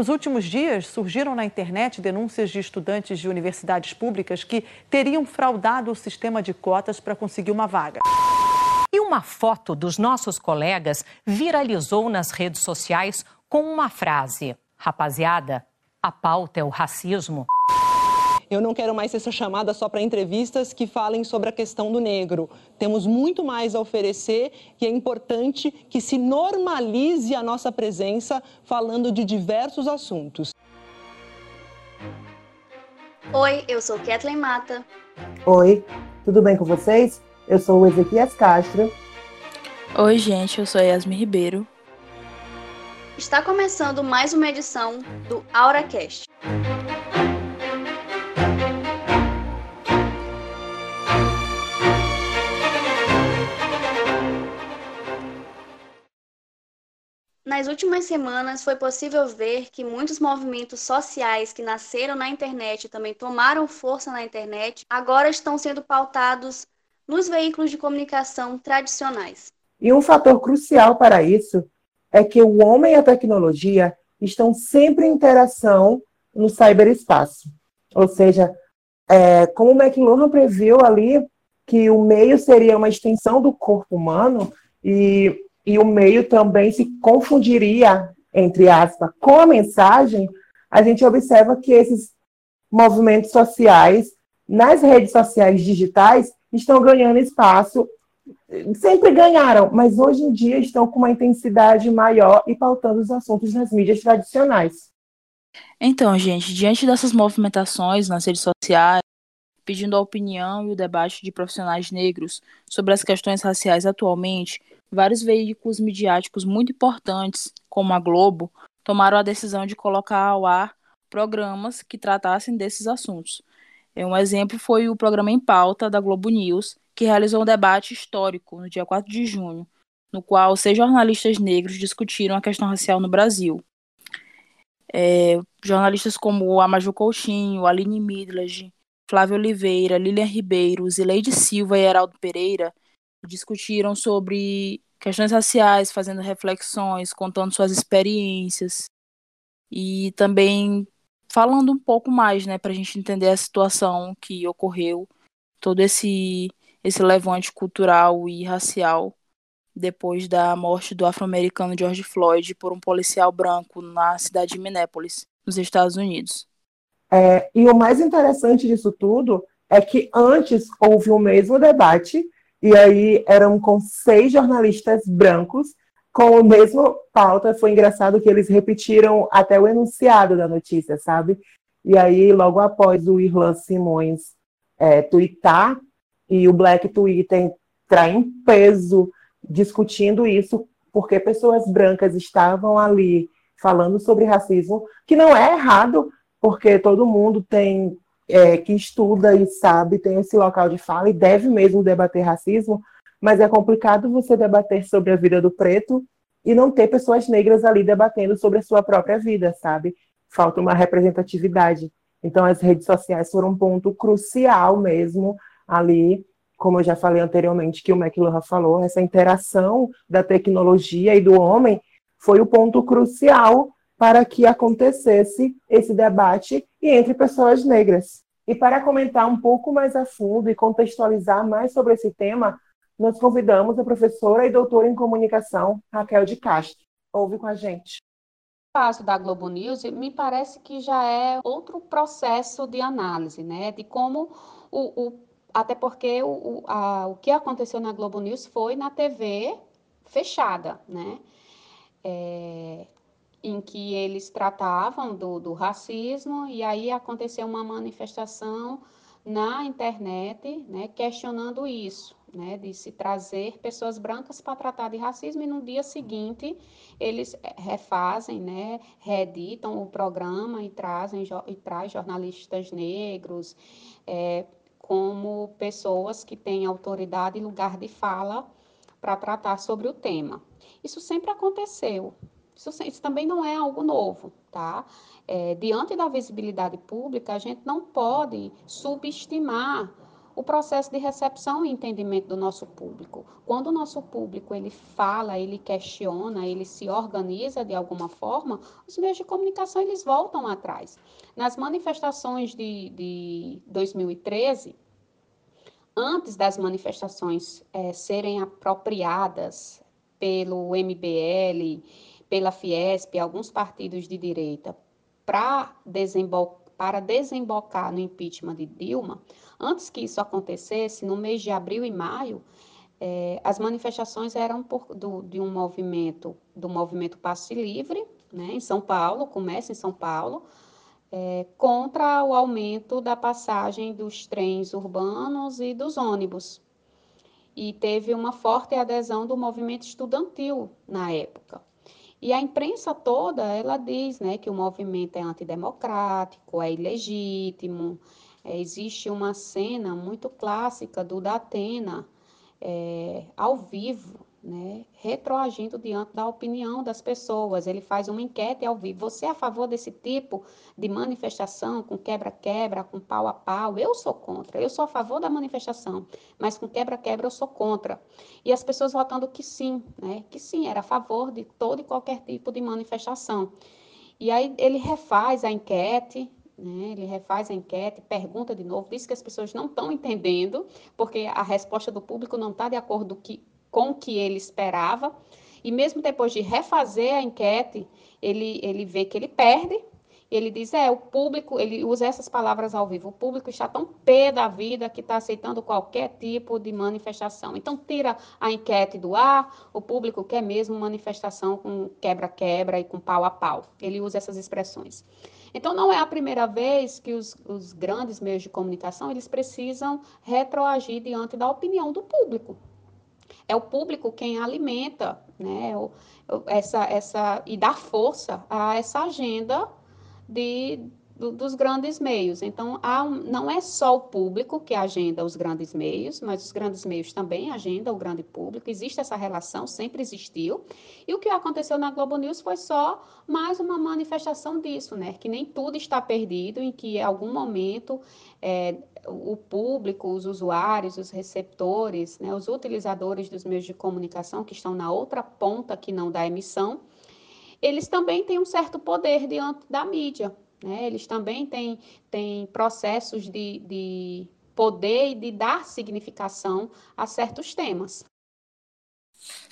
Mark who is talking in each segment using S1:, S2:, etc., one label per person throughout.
S1: Nos últimos dias, surgiram na internet denúncias de estudantes de universidades públicas que teriam fraudado o sistema de cotas para conseguir uma vaga.
S2: E uma foto dos nossos colegas viralizou nas redes sociais com uma frase: Rapaziada, a pauta é o racismo.
S3: Eu não quero mais ser chamada só para entrevistas que falem sobre a questão do negro. Temos muito mais a oferecer e é importante que se normalize a nossa presença falando de diversos assuntos.
S4: Oi, eu sou Kathleen Mata.
S5: Oi, tudo bem com vocês? Eu sou o Ezequias Castro.
S6: Oi, gente, eu sou Yasmin Ribeiro.
S4: Está começando mais uma edição do AuraCast. Nas últimas semanas, foi possível ver que muitos movimentos sociais que nasceram na internet e também tomaram força na internet, agora estão sendo pautados nos veículos de comunicação tradicionais.
S5: E um fator crucial para isso é que o homem e a tecnologia estão sempre em interação no cyberespaço. Ou seja, é, como o McLuhan previu ali que o meio seria uma extensão do corpo humano e e o meio também se confundiria, entre aspas, com a mensagem, a gente observa que esses movimentos sociais, nas redes sociais digitais, estão ganhando espaço. Sempre ganharam, mas hoje em dia estão com uma intensidade maior e pautando os assuntos nas mídias tradicionais.
S6: Então, gente, diante dessas movimentações nas redes sociais, pedindo a opinião e o debate de profissionais negros sobre as questões raciais atualmente, vários veículos midiáticos muito importantes, como a Globo, tomaram a decisão de colocar ao ar programas que tratassem desses assuntos. Um exemplo foi o programa Em Pauta da Globo News, que realizou um debate histórico no dia 4 de junho, no qual seis jornalistas negros discutiram a questão racial no Brasil. É, jornalistas como Amaju Coutinho, Aline Midlage, Flávio Oliveira, Lilian Ribeiro, Zileide Silva e Heraldo Pereira discutiram sobre questões raciais, fazendo reflexões, contando suas experiências e também falando um pouco mais, né, para a gente entender a situação que ocorreu, todo esse esse levante cultural e racial depois da morte do afro-americano George Floyd por um policial branco na cidade de Minneapolis, nos Estados Unidos.
S5: É, e o mais interessante disso tudo é que antes houve o mesmo debate e aí eram com seis jornalistas brancos com o mesmo pauta. Foi engraçado que eles repetiram até o enunciado da notícia, sabe? E aí, logo após o Irlan Simões é, twittar e o Black Twitter entrar em peso discutindo isso, porque pessoas brancas estavam ali falando sobre racismo, que não é errado, porque todo mundo tem é, que estuda e sabe, tem esse local de fala e deve mesmo debater racismo, mas é complicado você debater sobre a vida do preto e não ter pessoas negras ali debatendo sobre a sua própria vida, sabe? Falta uma representatividade. Então, as redes sociais foram um ponto crucial mesmo ali, como eu já falei anteriormente, que o McLuhan falou, essa interação da tecnologia e do homem foi o ponto crucial para que acontecesse esse debate e entre pessoas negras. E para comentar um pouco mais a fundo e contextualizar mais sobre esse tema, nós convidamos a professora e doutora em comunicação, Raquel de Castro. Ouve com a gente.
S7: O caso da Globo News me parece que já é outro processo de análise, né? De como o, o até porque o, a, o que aconteceu na Globo News foi na TV fechada, né? É, em que eles tratavam do, do racismo, e aí aconteceu uma manifestação na internet, né, questionando isso, né, de se trazer pessoas brancas para tratar de racismo, e no dia seguinte eles refazem, né, reeditam o programa e trazem e traz jornalistas negros é, como pessoas que têm autoridade e lugar de fala para tratar sobre o tema. Isso sempre aconteceu, isso, isso também não é algo novo, tá? É, diante da visibilidade pública, a gente não pode subestimar o processo de recepção e entendimento do nosso público. Quando o nosso público ele fala, ele questiona, ele se organiza de alguma forma, os meios de comunicação eles voltam atrás. Nas manifestações de, de 2013, antes das manifestações é, serem apropriadas pelo MBL, pela Fiesp, alguns partidos de direita, para desembocar para desembocar no impeachment de Dilma, antes que isso acontecesse, no mês de abril e maio, é, as manifestações eram por, do, de um movimento, do movimento Passe Livre, né, em São Paulo, começa em São Paulo, é, contra o aumento da passagem dos trens urbanos e dos ônibus. E teve uma forte adesão do movimento estudantil na época. E a imprensa toda, ela diz né, que o movimento é antidemocrático, é ilegítimo. É, existe uma cena muito clássica do Datena, é, ao vivo, né, retroagindo diante da opinião das pessoas. Ele faz uma enquete ao vivo. Você é a favor desse tipo de manifestação com quebra-quebra, com pau a pau? Eu sou contra. Eu sou a favor da manifestação, mas com quebra-quebra eu sou contra. E as pessoas votando que sim, né, que sim, era a favor de todo e qualquer tipo de manifestação. E aí ele refaz a enquete, né? Ele refaz a enquete, pergunta de novo, diz que as pessoas não estão entendendo, porque a resposta do público não está de acordo que, com o que ele esperava. E mesmo depois de refazer a enquete, ele, ele vê que ele perde. Ele diz: é, o público, ele usa essas palavras ao vivo, o público está tão pé da vida que está aceitando qualquer tipo de manifestação. Então, tira a enquete do ar, o público quer mesmo manifestação com quebra-quebra e com pau a pau. Ele usa essas expressões. Então, não é a primeira vez que os, os grandes meios de comunicação eles precisam retroagir diante da opinião do público. É o público quem alimenta, né, essa, essa, e dá força a essa agenda de, do, dos grandes meios. Então, há um, não é só o público que agenda os grandes meios, mas os grandes meios também agendam o grande público. Existe essa relação, sempre existiu. E o que aconteceu na Globo News foi só mais uma manifestação disso, né? Que nem tudo está perdido, em que em algum momento é, o público, os usuários, os receptores, né, os utilizadores dos meios de comunicação que estão na outra ponta que não da emissão, eles também têm um certo poder diante da mídia. Né? Eles também têm, têm processos de, de poder e de dar significação a certos temas.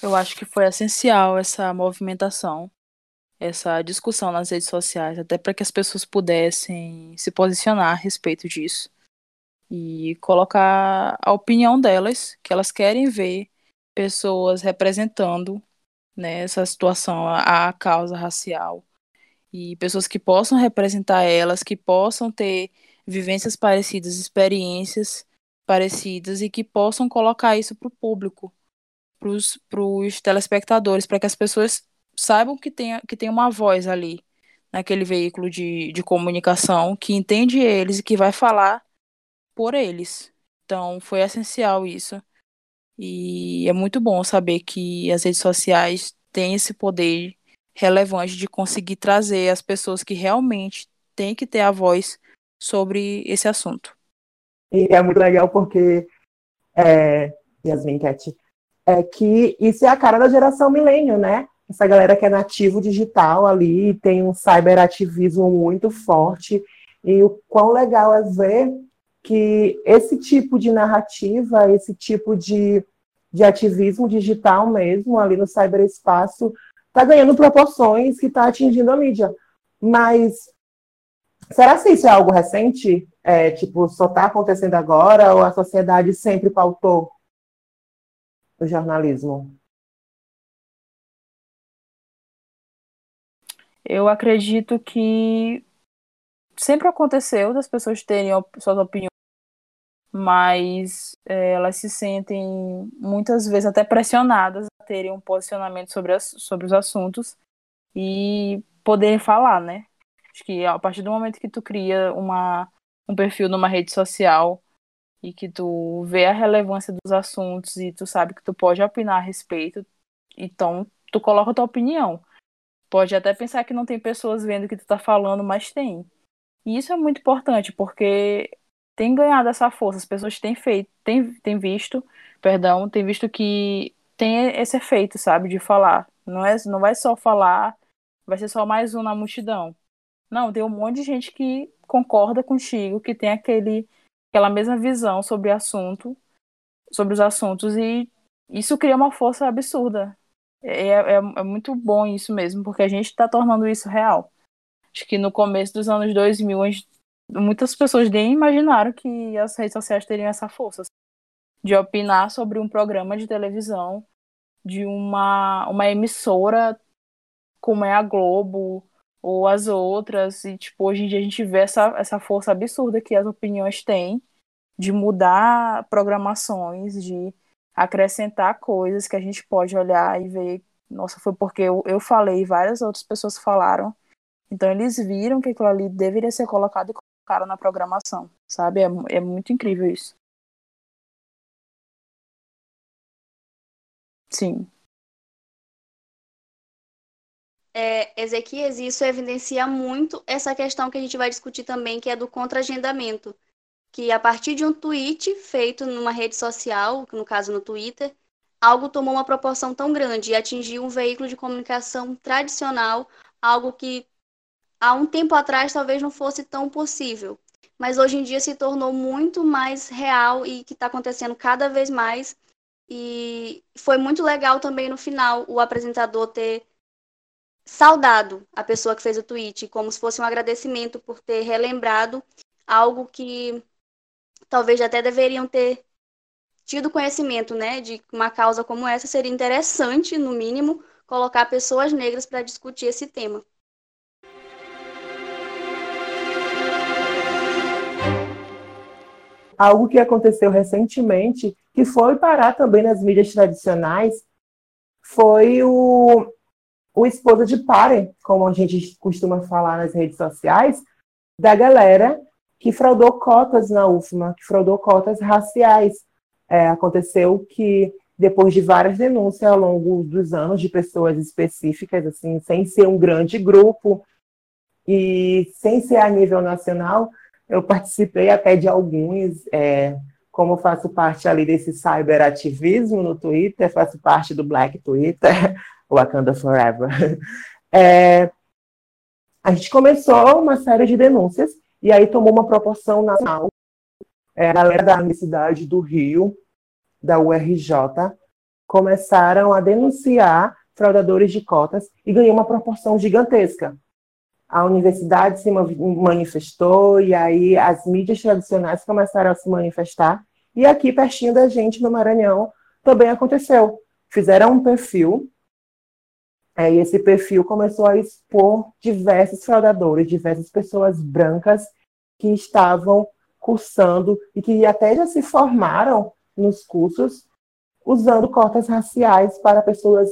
S6: Eu acho que foi essencial essa movimentação, essa discussão nas redes sociais, até para que as pessoas pudessem se posicionar a respeito disso e colocar a opinião delas, que elas querem ver pessoas representando né, essa situação, a, a causa racial, e pessoas que possam representar elas, que possam ter vivências parecidas, experiências parecidas e que possam colocar isso para o público, para os telespectadores, para que as pessoas saibam que tem, que tem uma voz ali, naquele veículo de, de comunicação, que entende eles e que vai falar por eles. Então, foi essencial isso. E é muito bom saber que as redes sociais têm esse poder relevante de conseguir trazer as pessoas que realmente têm que ter a voz sobre esse assunto.
S5: E é muito legal porque, é, Yasmin Cat, é que isso é a cara da geração milênio, né? Essa galera que é nativo digital ali, tem um cyberativismo muito forte, e o quão legal é ver que esse tipo de narrativa, esse tipo de de ativismo digital mesmo, ali no cyberespaço, está ganhando proporções que está atingindo a mídia. Mas será que isso é algo recente? É, tipo, só está acontecendo agora ou a sociedade sempre pautou o jornalismo?
S6: Eu acredito que sempre aconteceu das pessoas terem suas opiniões mas é, elas se sentem muitas vezes até pressionadas a terem um posicionamento sobre, as, sobre os assuntos e poderem falar, né? Acho que a partir do momento que tu cria uma, um perfil numa rede social e que tu vê a relevância dos assuntos e tu sabe que tu pode opinar a respeito, então tu coloca a tua opinião. Pode até pensar que não tem pessoas vendo o que tu tá falando, mas tem. E isso é muito importante, porque tem ganhado essa força, as pessoas têm feito, têm, têm visto, perdão, têm visto que tem esse efeito, sabe, de falar. Não, é, não vai só falar, vai ser só mais um na multidão. Não, tem um monte de gente que concorda contigo, que tem aquele, aquela mesma visão sobre assunto, sobre os assuntos, e isso cria uma força absurda. É, é, é muito bom isso mesmo, porque a gente está tornando isso real. Acho que no começo dos anos 2000, gente, muitas pessoas nem imaginaram que as redes sociais teriam essa força de opinar sobre um programa de televisão de uma, uma emissora como é a Globo ou as outras. E, tipo, hoje em dia a gente vê essa, essa força absurda que as opiniões têm de mudar programações, de acrescentar coisas que a gente pode olhar e ver, nossa, foi porque eu, eu falei, várias outras pessoas falaram. Então eles viram que aquilo ali deveria ser colocado colocaram na programação, sabe? É, é muito incrível isso. Sim.
S4: É, Ezequias, isso evidencia muito essa questão que a gente vai discutir também, que é do contra-agendamento que a partir de um tweet feito numa rede social, no caso no Twitter, algo tomou uma proporção tão grande e atingiu um veículo de comunicação tradicional, algo que há um tempo atrás talvez não fosse tão possível, mas hoje em dia se tornou muito mais real e que está acontecendo cada vez mais. E foi muito legal também no final o apresentador ter saudado a pessoa que fez o tweet, como se fosse um agradecimento por ter relembrado algo que talvez até deveriam ter tido conhecimento, né, de uma causa como essa, seria interessante, no mínimo, colocar pessoas negras para discutir esse tema.
S5: Algo que aconteceu recentemente, que foi parar também nas mídias tradicionais, foi o, o esposo de pare, como a gente costuma falar nas redes sociais, da galera que fraudou cotas na UFMA, que fraudou cotas raciais. É, aconteceu que, depois de várias denúncias ao longo dos anos de pessoas específicas, assim, sem ser um grande grupo e sem ser a nível nacional, eu participei até de alguns, é, como faço parte ali desse cyberativismo no Twitter, faço parte do Black Twitter, Wakanda Forever. É, a gente começou uma série de denúncias e aí tomou uma proporção nacional. É, a galera da Universidade do Rio, da URJ, começaram a denunciar fraudadores de cotas e ganhou uma proporção gigantesca. A universidade se manifestou e aí as mídias tradicionais começaram a se manifestar. E aqui, pertinho da gente, no Maranhão, também aconteceu. Fizeram um perfil é, e esse perfil começou a expor diversos fraudadores, diversas pessoas brancas que estavam cursando e que até já se formaram nos cursos usando cotas raciais para pessoas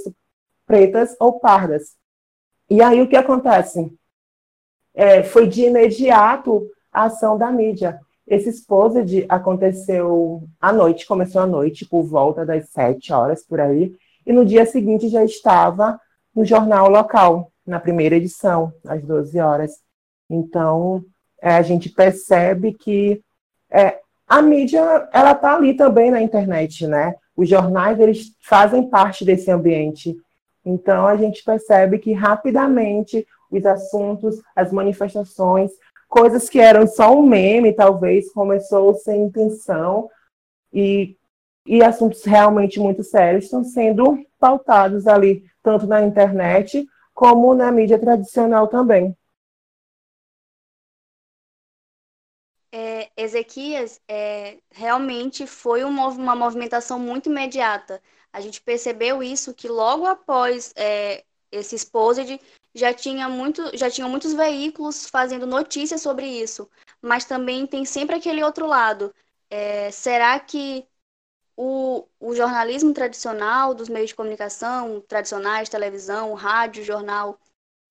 S5: pretas ou pardas. E aí o que acontece? É, foi de imediato a ação da mídia. Esse exposed aconteceu à noite, começou à noite, por volta das sete horas por aí, e no dia seguinte já estava no jornal local, na primeira edição, às 12 horas. Então, é, a gente percebe que é, a mídia ela está ali também na internet, né? Os jornais eles fazem parte desse ambiente. Então, a gente percebe que rapidamente os assuntos, as manifestações, coisas que eram só um meme, talvez, começou sem intenção, e, e assuntos realmente muito sérios estão sendo pautados ali tanto na internet como na mídia tradicional também.
S4: É, Ezequias, é, realmente foi uma movimentação muito imediata. A gente percebeu isso que logo após é, esse exposed já tinha muito, já tinham muitos veículos fazendo notícias sobre isso, mas também tem sempre aquele outro lado. É, será que o, o jornalismo tradicional dos meios de comunicação tradicionais, televisão, rádio, jornal,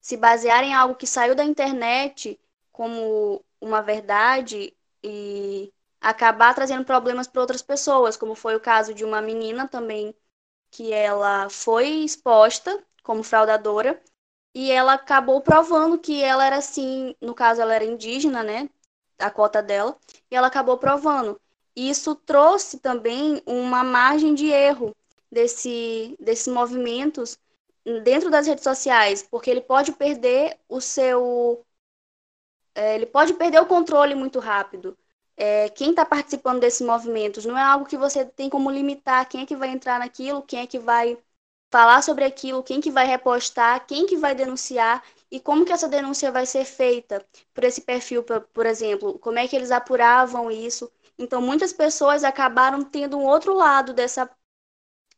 S4: se basear em algo que saiu da internet como uma verdade e acabar trazendo problemas para outras pessoas, como foi o caso de uma menina também que ela foi exposta como fraudadora e ela acabou provando que ela era assim, no caso ela era indígena, né? a cota dela, e ela acabou provando. Isso trouxe também uma margem de erro desse, desses movimentos dentro das redes sociais, porque ele pode perder o seu. É, ele pode perder o controle muito rápido. É, quem está participando desses movimentos não é algo que você tem como limitar quem é que vai entrar naquilo, quem é que vai falar sobre aquilo, quem que vai repostar, quem que vai denunciar e como que essa denúncia vai ser feita por esse perfil, por exemplo, como é que eles apuravam isso. Então, muitas pessoas acabaram tendo um outro lado dessa,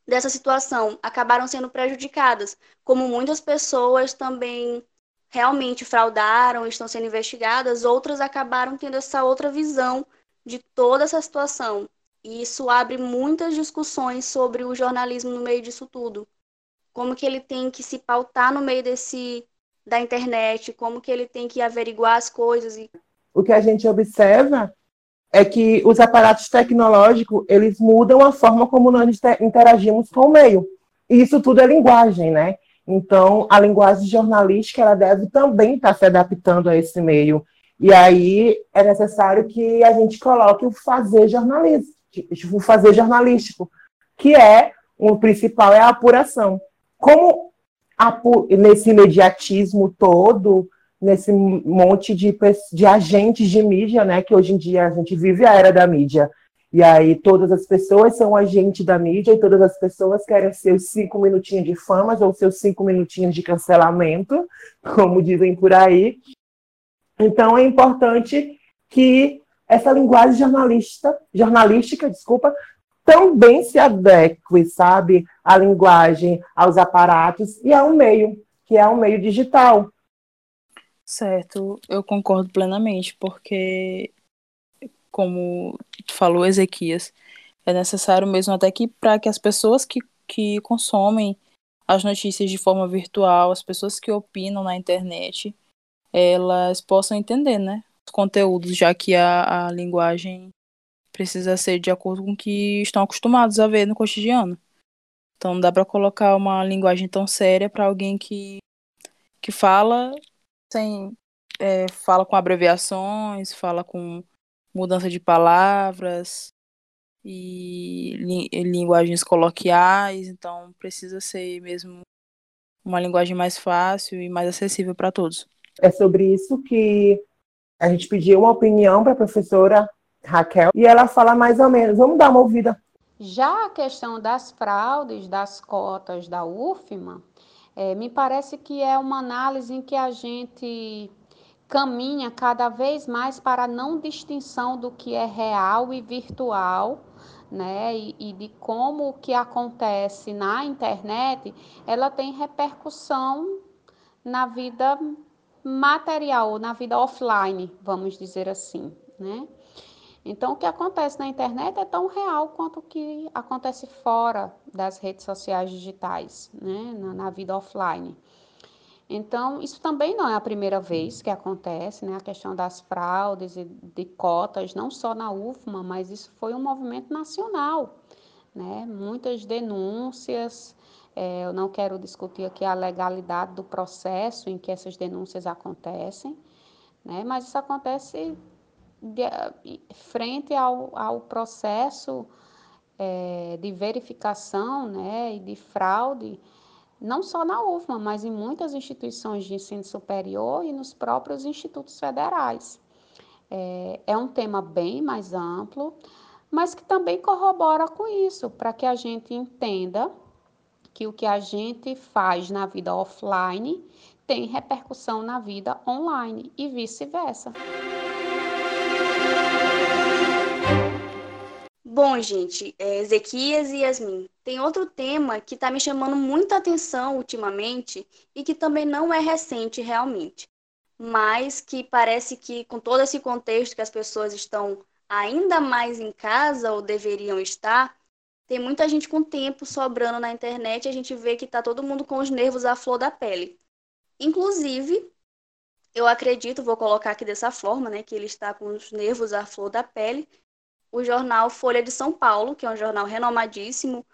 S4: dessa situação, acabaram sendo prejudicadas, como muitas pessoas também realmente fraudaram, estão sendo investigadas, outras acabaram tendo essa outra visão de toda essa situação. E isso abre muitas discussões sobre o jornalismo no meio disso tudo. Como que ele tem que se pautar no meio desse da internet, como que ele tem que averiguar as coisas e
S5: o que a gente observa é que os aparatos tecnológicos, eles mudam a forma como nós interagimos com o meio. E isso tudo é linguagem, né? Então, a linguagem jornalística, ela deve também estar se adaptando a esse meio. E aí é necessário que a gente coloque o fazer jornalístico, o fazer jornalístico, que é o principal é a apuração. Como nesse imediatismo todo, nesse monte de, de agentes de mídia, né? Que hoje em dia a gente vive a era da mídia. E aí todas as pessoas são agentes da mídia e todas as pessoas querem seus cinco minutinhos de fama ou seus cinco minutinhos de cancelamento, como dizem por aí. Então é importante que essa linguagem jornalista, jornalística, desculpa, também se adeque, sabe, à linguagem, aos aparatos e ao meio, que é o meio digital.
S6: Certo, eu concordo plenamente, porque, como falou Ezequias, é necessário mesmo até que para que as pessoas que, que consomem as notícias de forma virtual, as pessoas que opinam na internet, elas possam entender, né, os conteúdos, já que a, a linguagem precisa ser de acordo com o que estão acostumados a ver no cotidiano. Então não dá para colocar uma linguagem tão séria para alguém que, que fala sem é, fala com abreviações, fala com mudança de palavras e li, linguagens coloquiais, então precisa ser mesmo uma linguagem mais fácil e mais acessível para todos.
S5: É sobre isso que a gente pediu uma opinião para a professora Raquel e ela fala mais ou menos. Vamos dar uma ouvida.
S7: Já a questão das fraudes, das cotas da UFMA, é, me parece que é uma análise em que a gente caminha cada vez mais para a não distinção do que é real e virtual, né? E, e, de como o que acontece na internet, ela tem repercussão na vida material, na vida offline, vamos dizer assim, né? Então, o que acontece na internet é tão real quanto o que acontece fora das redes sociais digitais, né, na, na vida offline. Então, isso também não é a primeira vez que acontece, né? A questão das fraudes e de cotas, não só na UFMA, mas isso foi um movimento nacional, né? Muitas denúncias. É, eu não quero discutir aqui a legalidade do processo em que essas denúncias acontecem, né? Mas isso acontece de, frente ao, ao processo é, de verificação né, e de fraude, não só na UFMA, mas em muitas instituições de ensino superior e nos próprios institutos federais. É, é um tema bem mais amplo, mas que também corrobora com isso, para que a gente entenda que o que a gente faz na vida offline tem repercussão na vida online e vice-versa.
S4: Bom, gente, é Ezequias e Yasmin, tem outro tema que está me chamando muita atenção ultimamente e que também não é recente realmente, mas que parece que, com todo esse contexto que as pessoas estão ainda mais em casa ou deveriam estar, tem muita gente com tempo sobrando na internet e a gente vê que está todo mundo com os nervos à flor da pele. Inclusive, eu acredito, vou colocar aqui dessa forma, né, que ele está com os nervos à flor da pele, o jornal Folha de São Paulo, que é um jornal renomadíssimo,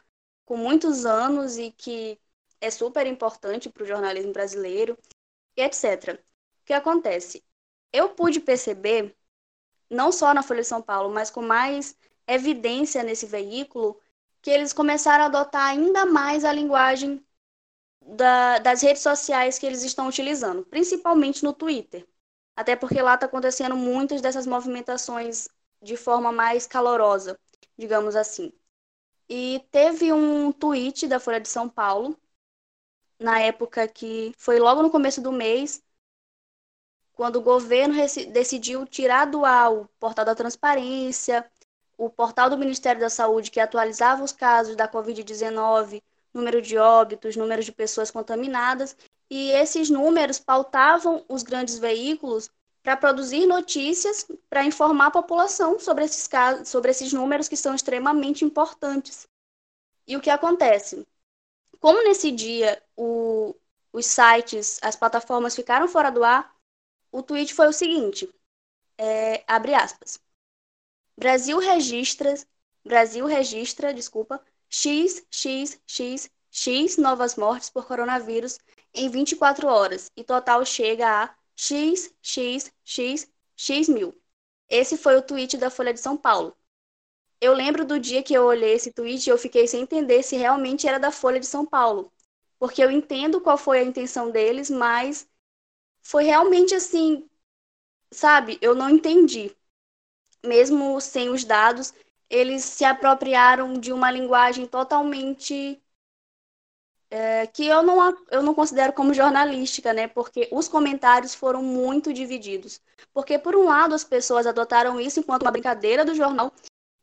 S4: com muitos anos e que é super importante para o jornalismo brasileiro, e etc. O que acontece? Eu pude perceber não só na Folha de São Paulo, mas com mais evidência nesse veículo, que eles começaram a adotar ainda mais a linguagem da, das redes sociais que eles estão utilizando, principalmente no Twitter. Até porque lá está acontecendo muitas dessas movimentações de forma mais calorosa, digamos assim. E teve um tweet da Folha de São Paulo, na época que foi logo no começo do mês, quando o governo decidiu tirar do ar o portal da transparência, o portal do Ministério da Saúde, que atualizava os casos da Covid-19, número de óbitos, número de pessoas contaminadas, e esses números pautavam os grandes veículos para produzir notícias para informar a população sobre esses casos, sobre esses números que são extremamente importantes. E o que acontece? Como nesse dia o, os sites, as plataformas ficaram fora do ar, o tweet foi o seguinte: é, abre aspas. Brasil registra, Brasil registra, desculpa, x, x, x, x novas mortes por coronavírus em 24 horas e total chega a x, x, x, x mil. Esse foi o tweet da Folha de São Paulo. Eu lembro do dia que eu olhei esse tweet e eu fiquei sem entender se realmente era da Folha de São Paulo. Porque eu entendo qual foi a intenção deles, mas foi realmente assim, sabe? Eu não entendi. Mesmo sem os dados, eles se apropriaram de uma linguagem totalmente é, que eu não, eu não considero como jornalística, né? Porque os comentários foram muito divididos. Porque, por um lado, as pessoas adotaram isso enquanto uma brincadeira do jornal,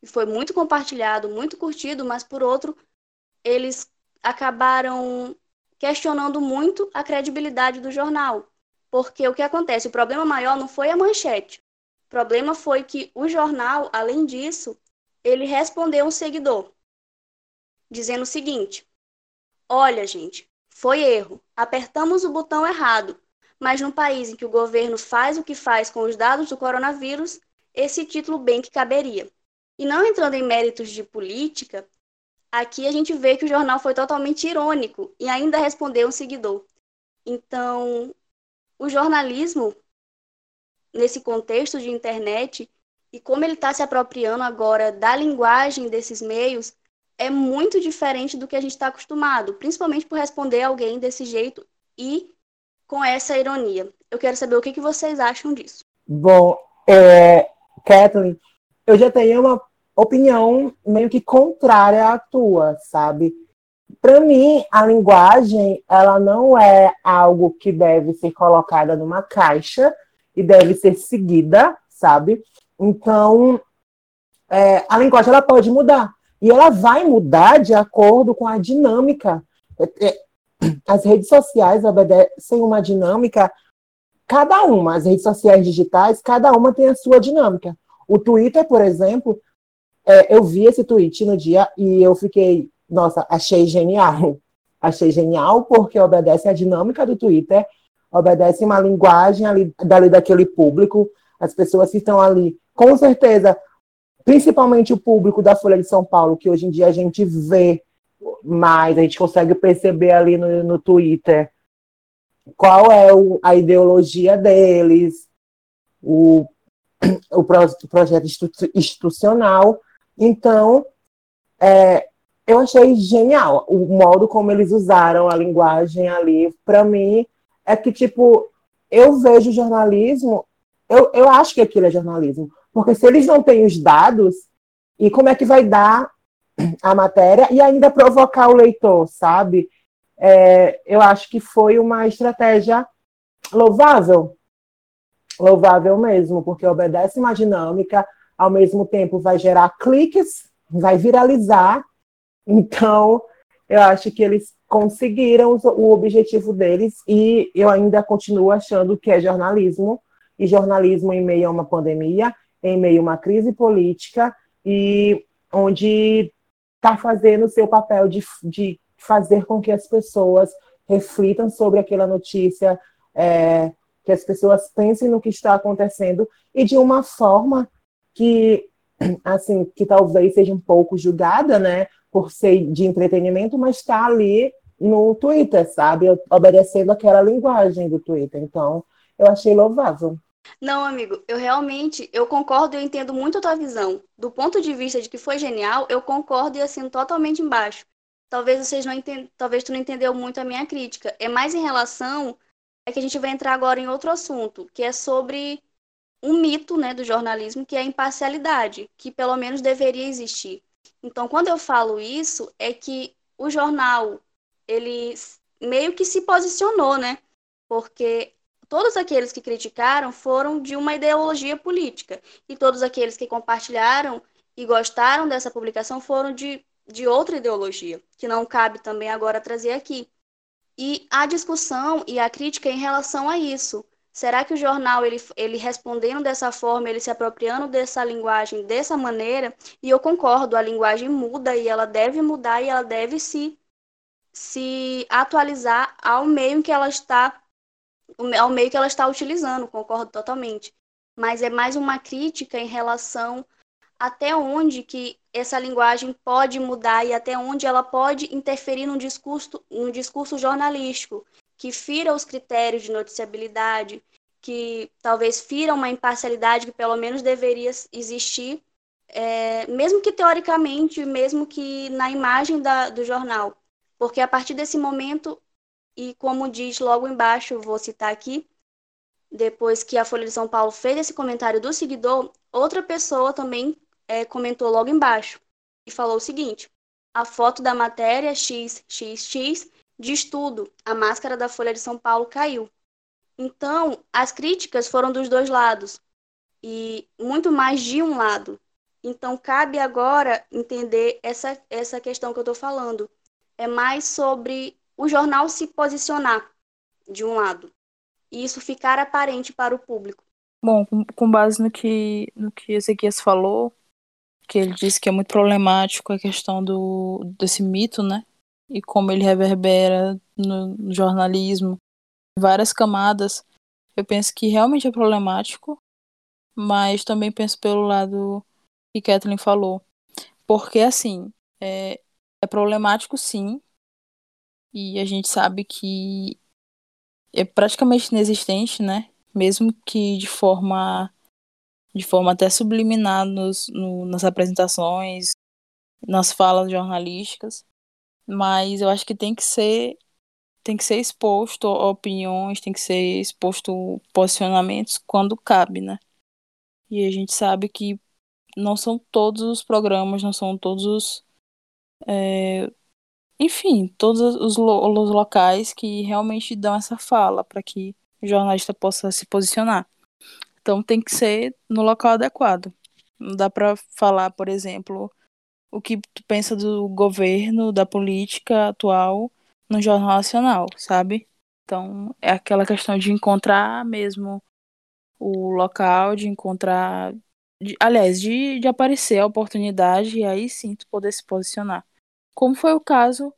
S4: e foi muito compartilhado, muito curtido, mas, por outro, eles acabaram questionando muito a credibilidade do jornal. Porque o que acontece? O problema maior não foi a manchete. O problema foi que o jornal, além disso, ele respondeu um seguidor, dizendo o seguinte: Olha, gente, foi erro. Apertamos o botão errado. Mas num país em que o governo faz o que faz com os dados do coronavírus, esse título bem que caberia. E não entrando em méritos de política, aqui a gente vê que o jornal foi totalmente irônico e ainda respondeu um seguidor. Então, o jornalismo, nesse contexto de internet, e como ele está se apropriando agora da linguagem desses meios, é muito diferente do que a gente está acostumado, principalmente por responder alguém desse jeito e com essa ironia. Eu quero saber o que, que vocês acham disso.
S5: Bom, é, Kathleen, eu já tenho uma opinião meio que contrária à tua, sabe? para mim, a linguagem, ela não é algo que deve ser colocada numa caixa e deve ser seguida, sabe? Então, é, a linguagem ela pode mudar. E ela vai mudar de acordo com a dinâmica. É, é, as redes sociais obedecem uma dinâmica, cada uma, as redes sociais digitais, cada uma tem a sua dinâmica. O Twitter, por exemplo, é, eu vi esse tweet no dia e eu fiquei nossa, achei genial. Achei genial porque obedece à dinâmica do Twitter, obedece uma linguagem ali, dali daquele público, as pessoas que estão ali, com certeza, principalmente o público da Folha de São Paulo, que hoje em dia a gente vê mais, a gente consegue perceber ali no, no Twitter qual é o, a ideologia deles, o, o, projeto institucional. Então, é, eu achei genial o modo como eles usaram a linguagem ali. Para mim, é que, tipo, eu vejo jornalismo, eu, eu acho que aquilo é jornalismo. Porque se eles não têm os dados, e como é que vai dar a matéria e ainda provocar o leitor, sabe? É, eu acho que foi uma estratégia louvável. Louvável mesmo, porque obedece uma dinâmica, ao mesmo tempo vai gerar cliques, vai viralizar então, eu acho que eles conseguiram o objetivo deles e eu ainda continuo achando que é jornalismo e jornalismo em meio a uma pandemia, em meio a uma crise política e onde está fazendo o seu papel de, de fazer com que as pessoas reflitam sobre aquela notícia, é, que as pessoas pensem no que está acontecendo e de uma forma que assim que talvez seja um pouco julgada, né, por ser de entretenimento, mas está ali no Twitter, sabe? Obedecendo aquela linguagem do Twitter. Então, eu achei louvável.
S4: Não, amigo, eu realmente, eu concordo e eu entendo muito a tua visão. Do ponto de vista de que foi genial, eu concordo e assino totalmente embaixo. Talvez vocês não entend... talvez tu não entendeu muito a minha crítica. É mais em relação é que a gente vai entrar agora em outro assunto, que é sobre um mito, né, do jornalismo, que é a imparcialidade, que pelo menos deveria existir. Então, quando eu falo isso, é que o jornal, ele meio que se posicionou, né? Porque todos aqueles que criticaram foram de uma ideologia política, e todos aqueles que compartilharam e gostaram dessa publicação foram de, de outra ideologia, que não cabe também agora trazer aqui. E a discussão e a crítica em relação a isso. Será que o jornal, ele, ele respondendo dessa forma, ele se apropriando dessa linguagem dessa maneira? E eu concordo, a linguagem muda e ela deve mudar e ela deve se, se atualizar ao meio em que ela está ao meio que ela está utilizando, concordo totalmente. Mas é mais uma crítica em relação até onde que essa linguagem pode mudar e até onde ela pode interferir no discurso, no discurso jornalístico, que fira os critérios de noticiabilidade, que talvez fira uma imparcialidade que pelo menos deveria existir, é, mesmo que teoricamente, mesmo que na imagem da, do jornal. Porque a partir desse momento, e como diz logo embaixo, vou citar aqui, depois que a Folha de São Paulo fez esse comentário do seguidor, outra pessoa também é, comentou logo embaixo e falou o seguinte: a foto da matéria XXX diz tudo, a máscara da Folha de São Paulo caiu. Então, as críticas foram dos dois lados e muito mais de um lado. Então, cabe agora entender essa, essa questão que eu estou falando. É mais sobre o jornal se posicionar de um lado e isso ficar aparente para o público.
S6: Bom, com base no que, no que Ezequias falou, que ele disse que é muito problemático a questão do, desse mito, né? E como ele reverbera no, jornalismo, várias camadas. Eu penso que realmente é problemático, mas também penso pelo lado que Kathleen falou. Porque, assim, é, é problemático sim, e a gente sabe que é praticamente inexistente, né? Mesmo que de forma de forma até subliminar nos, no, nas apresentações, nas falas jornalísticas, mas eu acho que tem que ser tem que ser exposto opiniões, tem que ser exposto posicionamentos quando cabe, né? E a gente sabe que não são todos os programas, não são todos os. É, enfim, todos os, lo os locais que realmente dão essa fala para que o jornalista possa se posicionar. Então tem que ser no local adequado. Não dá para falar, por exemplo, o que tu pensa do governo, da política atual no Jornal Nacional, sabe? Então é aquela questão de encontrar mesmo o local, de encontrar. De, aliás, de, de aparecer a oportunidade e aí sim tu poder se posicionar. Como foi o caso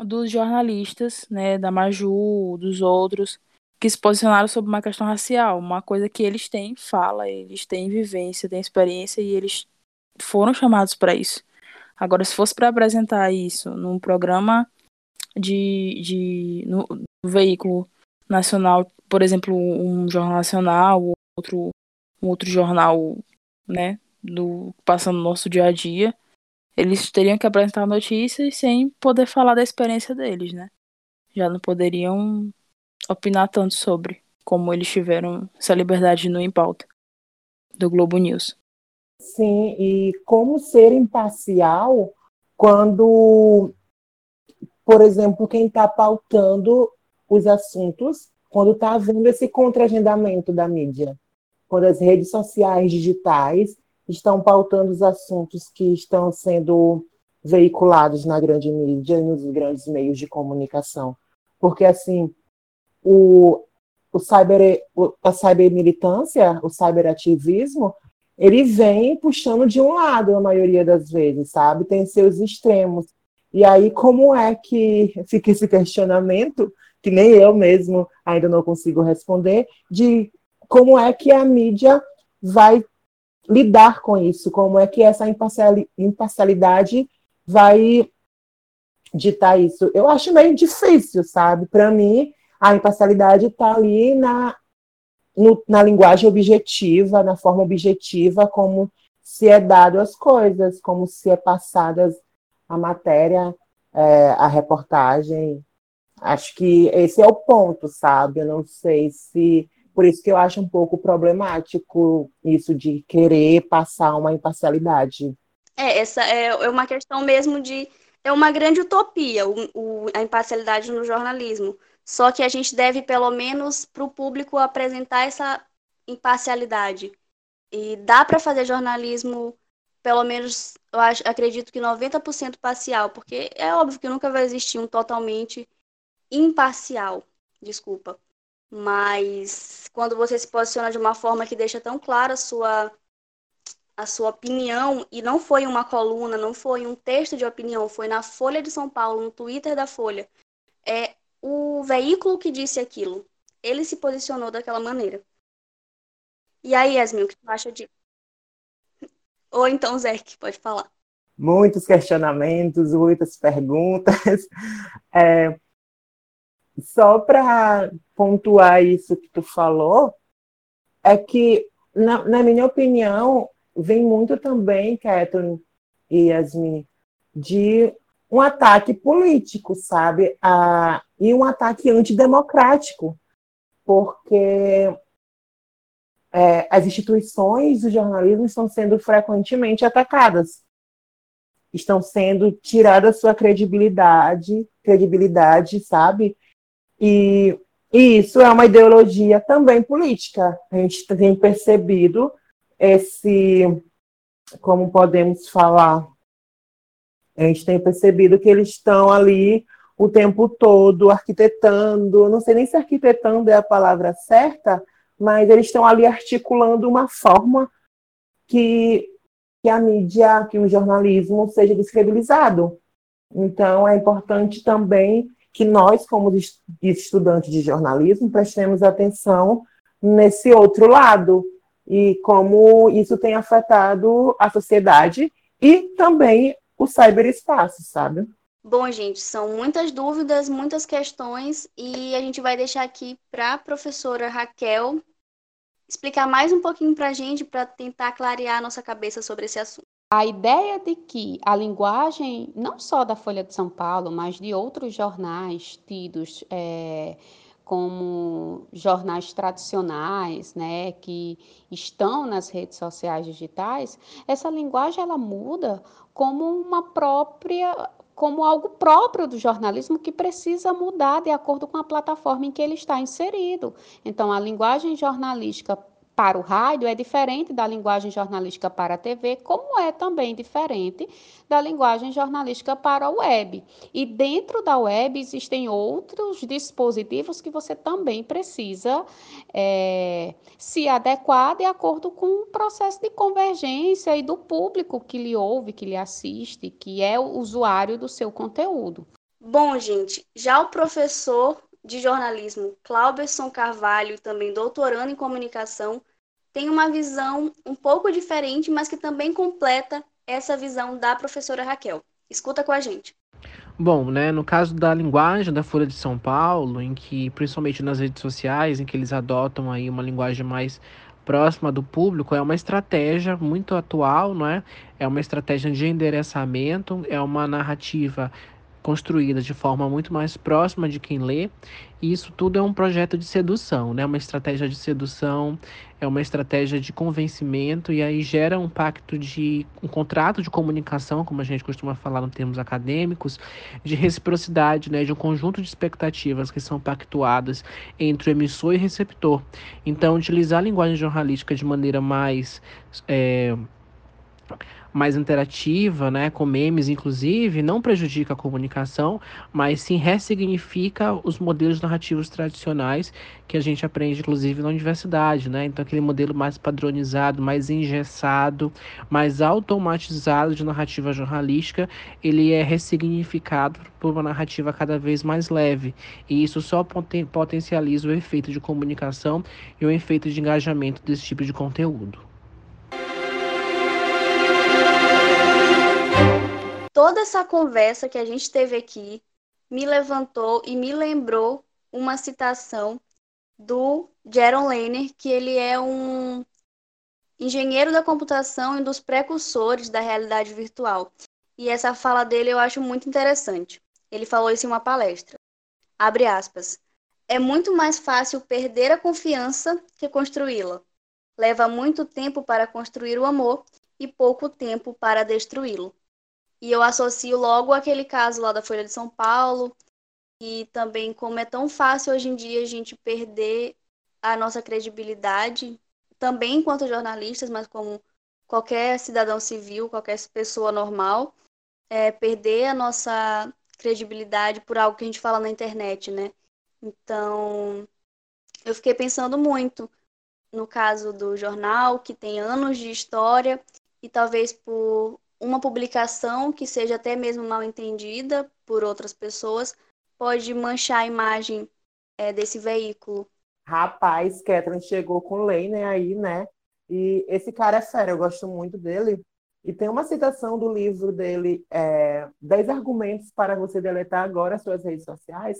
S6: dos jornalistas, né, da Maju, dos outros, que se posicionaram sobre uma questão racial, uma coisa que eles têm fala, eles têm vivência, têm experiência e eles foram chamados para isso. Agora, se fosse para apresentar isso num programa de, de no, no veículo nacional, por exemplo, um jornal nacional, ou outro, um outro jornal, né, do passando no nosso dia a dia, eles teriam que apresentar notícias sem poder falar da experiência deles, né? Já não poderiam opinar tanto sobre, como eles tiveram essa liberdade no Em Pauta, do Globo News.
S5: Sim, e como ser imparcial quando, por exemplo, quem está pautando os assuntos, quando está havendo esse contra-agendamento da mídia, quando as redes sociais digitais estão pautando os assuntos que estão sendo veiculados na grande mídia e nos grandes meios de comunicação. Porque, assim, o, o cyber, a cybermilitância, o cyberativismo, ele vem puxando de um lado a maioria das vezes, sabe? Tem seus extremos. E aí, como é que fica esse questionamento, que nem eu mesmo ainda não consigo responder, de como é que a mídia vai lidar com isso, como é que essa imparcialidade vai ditar isso. Eu acho meio difícil, sabe? Para mim, a imparcialidade está ali na, no, na linguagem objetiva, na forma objetiva, como se é dado as coisas, como se é passadas a matéria, é, a reportagem. Acho que esse é o ponto, sabe? Eu não sei se. Por isso que eu acho um pouco problemático isso de querer passar uma imparcialidade.
S4: É, essa é uma questão mesmo de. É uma grande utopia o, o, a imparcialidade no jornalismo. Só que a gente deve, pelo menos, para o público apresentar essa imparcialidade. E dá para fazer jornalismo, pelo menos, eu acho, acredito que 90% parcial, porque é óbvio que nunca vai existir um totalmente imparcial, desculpa. Mas quando você se posiciona de uma forma que deixa tão clara a sua a sua opinião e não foi uma coluna, não foi um texto de opinião, foi na Folha de São Paulo, no Twitter da Folha. É o veículo que disse aquilo. Ele se posicionou daquela maneira. E aí, Yasmin, o que tu acha disso? Ou então, Zé, que pode falar.
S5: Muitos questionamentos, muitas perguntas. É, só para pontuar isso que tu falou, é que, na, na minha opinião, vem muito também, Kathleen e Yasmin, de um ataque político, sabe? E um ataque antidemocrático, porque é, as instituições do jornalismo estão sendo frequentemente atacadas, estão sendo tiradas sua credibilidade, credibilidade, sabe? E, e isso é uma ideologia também política. A gente tem percebido esse, como podemos falar, a gente tem percebido que eles estão ali o tempo todo arquitetando, não sei nem se arquitetando é a palavra certa, mas eles estão ali articulando uma forma que, que a mídia, que o jornalismo seja descredibilizado. Então, é importante também que nós, como estudantes de jornalismo, prestemos atenção nesse outro lado e como isso tem afetado a sociedade e também o cyberespaço, sabe?
S4: Bom, gente, são muitas dúvidas, muitas questões e a gente vai deixar aqui para a professora Raquel explicar mais um pouquinho para a gente para tentar clarear a nossa cabeça sobre esse assunto.
S7: A ideia de que a linguagem, não só da Folha de São Paulo, mas de outros jornais tidos é, como jornais tradicionais, né, que estão nas redes sociais digitais, essa linguagem ela muda como uma própria como algo próprio do jornalismo que precisa mudar de acordo com a plataforma em que ele está inserido. Então, a linguagem jornalística para o rádio é diferente da linguagem jornalística para a TV, como é também diferente da linguagem jornalística para a web. E dentro da web existem outros dispositivos que você também precisa é, se adequar de acordo com o processo de convergência e do público que lhe ouve, que lhe assiste, que é o usuário do seu conteúdo.
S4: Bom, gente, já o professor de jornalismo, Clauberson Carvalho, também doutorando em comunicação, tem uma visão um pouco diferente, mas que também completa essa visão da professora Raquel. Escuta com a gente.
S8: Bom, né, no caso da linguagem da Folha de São Paulo, em que principalmente nas redes sociais, em que eles adotam aí uma linguagem mais próxima do público, é uma estratégia muito atual, não é? É uma estratégia de endereçamento, é uma narrativa construída de forma muito mais próxima de quem lê. E isso tudo é um projeto de sedução, né? Uma estratégia de sedução, é uma estratégia de convencimento e aí gera um pacto de um contrato de comunicação, como a gente costuma falar em termos acadêmicos, de reciprocidade, né? De um conjunto de expectativas que são pactuadas entre o emissor e receptor. Então, utilizar a linguagem jornalística de maneira mais é, mais interativa, né, com memes inclusive, não prejudica a comunicação, mas sim ressignifica os modelos narrativos tradicionais que a gente aprende inclusive na universidade, né? Então aquele modelo mais padronizado, mais engessado, mais automatizado de narrativa jornalística, ele é ressignificado por uma narrativa cada vez mais leve. E isso só poten potencializa o efeito de comunicação e o efeito de engajamento desse tipo de conteúdo.
S4: Toda essa conversa que a gente teve aqui me levantou e me lembrou uma citação do Jaron Lanier, que ele é um engenheiro da computação e dos precursores da realidade virtual. E essa fala dele eu acho muito interessante. Ele falou isso em uma palestra. Abre aspas. É muito mais fácil perder a confiança que construí-la. Leva muito tempo para construir o amor e pouco tempo para destruí-lo. E eu associo logo aquele caso lá da Folha de São Paulo, e também como é tão fácil hoje em dia a gente perder a nossa credibilidade, também enquanto jornalistas, mas como qualquer cidadão civil, qualquer pessoa normal, é, perder a nossa credibilidade por algo que a gente fala na internet, né? Então, eu fiquei pensando muito no caso do jornal, que tem anos de história, e talvez por uma publicação que seja até mesmo mal entendida por outras pessoas, pode manchar a imagem é, desse veículo.
S5: Rapaz, Catherine chegou com lei, né, aí, né? E esse cara é sério, eu gosto muito dele. E tem uma citação do livro dele, é, 10 argumentos para você deletar agora as suas redes sociais,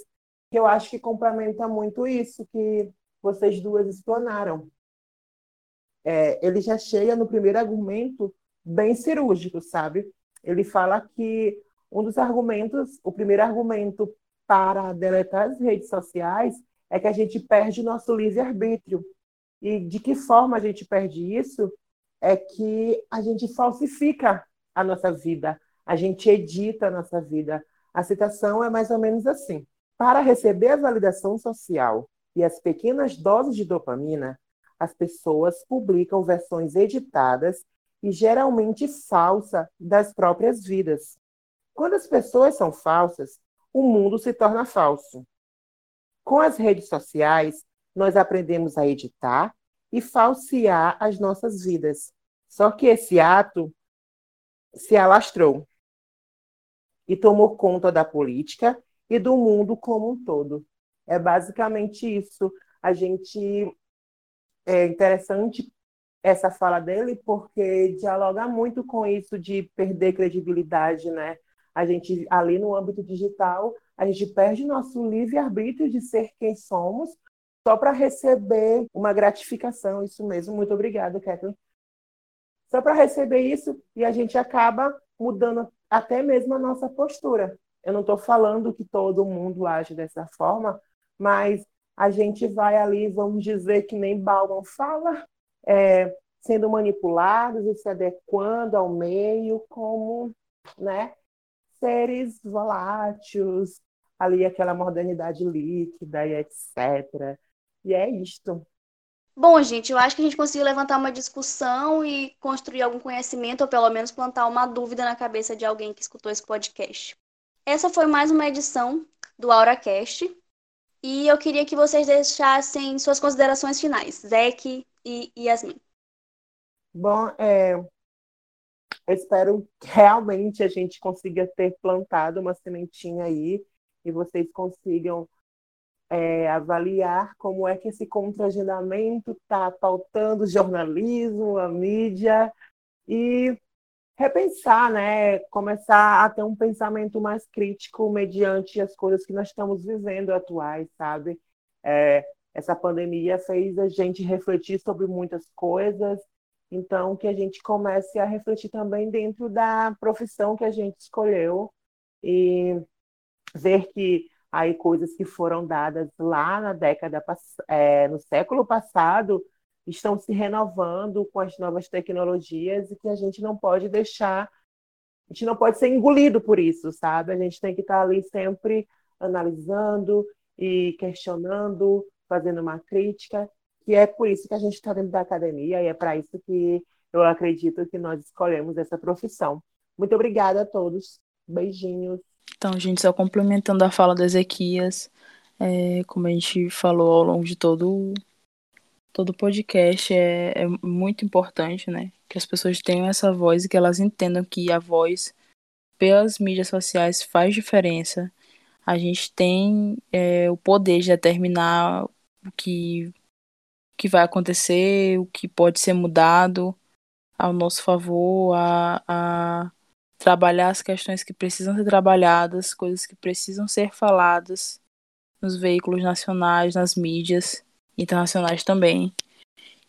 S5: que eu acho que complementa muito isso que vocês duas explanaram. É, ele já chega no primeiro argumento bem cirúrgico, sabe? Ele fala que um dos argumentos, o primeiro argumento para deletar as redes sociais é que a gente perde o nosso livre-arbítrio. E de que forma a gente perde isso? É que a gente falsifica a nossa vida, a gente edita a nossa vida. A citação é mais ou menos assim: para receber a validação social e as pequenas doses de dopamina, as pessoas publicam versões editadas e geralmente falsas das próprias vidas. Quando as pessoas são falsas, o mundo se torna falso. Com as redes sociais, nós aprendemos a editar e falsear as nossas vidas. Só que esse ato se alastrou e tomou conta da política e do mundo como um todo. É basicamente isso. A gente é interessante essa fala dele porque dialoga muito com isso de perder credibilidade, né? a gente ali no âmbito digital, a gente perde nosso livre-arbítrio de ser quem somos só para receber uma gratificação. Isso mesmo, muito obrigada, Kathleen. Só para receber isso e a gente acaba mudando até mesmo a nossa postura. Eu não estou falando que todo mundo age dessa forma, mas a gente vai ali, vamos dizer que nem Bauman fala, é, sendo manipulados e se adequando ao meio como, né, seres voláteis, ali aquela modernidade líquida e etc. E é isto.
S4: Bom, gente, eu acho que a gente conseguiu levantar uma discussão e construir algum conhecimento, ou pelo menos plantar uma dúvida na cabeça de alguém que escutou esse podcast. Essa foi mais uma edição do AuraCast. E eu queria que vocês deixassem suas considerações finais, Zeke e Yasmin.
S5: Bom, é, eu espero que realmente a gente consiga ter plantado uma sementinha aí e vocês consigam é, avaliar como é que esse contra-agendamento está pautando o jornalismo, a mídia e repensar, né? Começar a ter um pensamento mais crítico mediante as coisas que nós estamos vivendo atuais, sabe? É, essa pandemia fez a gente refletir sobre muitas coisas então, que a gente comece a refletir também dentro da profissão que a gente escolheu e ver que aí coisas que foram dadas lá na década, é, no século passado, estão se renovando com as novas tecnologias e que a gente não pode deixar, a gente não pode ser engolido por isso, sabe? A gente tem que estar ali sempre analisando e questionando, fazendo uma crítica que é por isso que a gente está dentro da academia e é para isso que eu acredito que nós escolhemos essa profissão. Muito obrigada a todos. Beijinhos.
S6: Então, gente, só complementando a fala do Ezequias, é, como a gente falou ao longo de todo todo podcast, é, é muito importante, né? Que as pessoas tenham essa voz e que elas entendam que a voz pelas mídias sociais faz diferença. A gente tem é, o poder de determinar o que que vai acontecer, o que pode ser mudado ao nosso favor, a, a trabalhar as questões que precisam ser trabalhadas, coisas que precisam ser faladas nos veículos nacionais, nas mídias. internacionais também.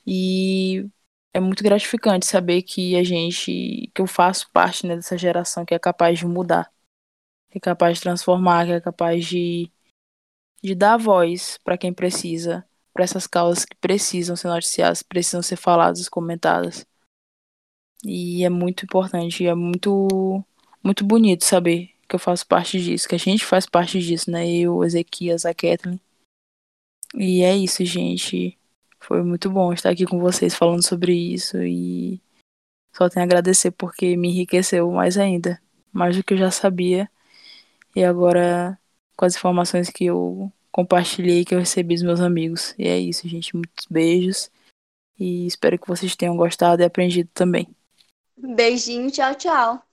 S6: E é muito gratificante saber que a gente, que eu faço parte né, dessa geração que é capaz de mudar, que é capaz de transformar, que é capaz de, de dar voz para quem precisa, para essas causas que precisam ser noticiadas, precisam ser faladas, comentadas. E é muito importante, é muito muito bonito saber que eu faço parte disso, que a gente faz parte disso, né? Eu, Ezequias, a Kathleen. E é isso, gente. Foi muito bom estar aqui com vocês falando sobre isso e só tenho a agradecer porque me enriqueceu mais ainda, mais do que eu já sabia. E agora com as informações que eu compartilhei, que eu recebi dos meus amigos. E é isso, gente. Muitos beijos. E espero que vocês tenham gostado e aprendido também.
S4: Beijinho, tchau, tchau.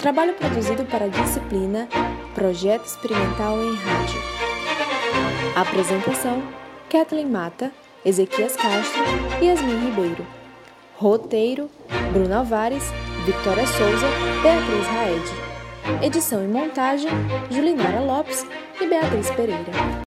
S9: Trabalho produzido para a disciplina Projeto Experimental em Rádio. Apresentação: Kathleen Mata, Ezequias Castro e Yasmin Ribeiro. Roteiro: Bruno Alvares, Victoria Souza, Beatriz Raed. Edição e montagem: Julinara Lopes e Beatriz Pereira.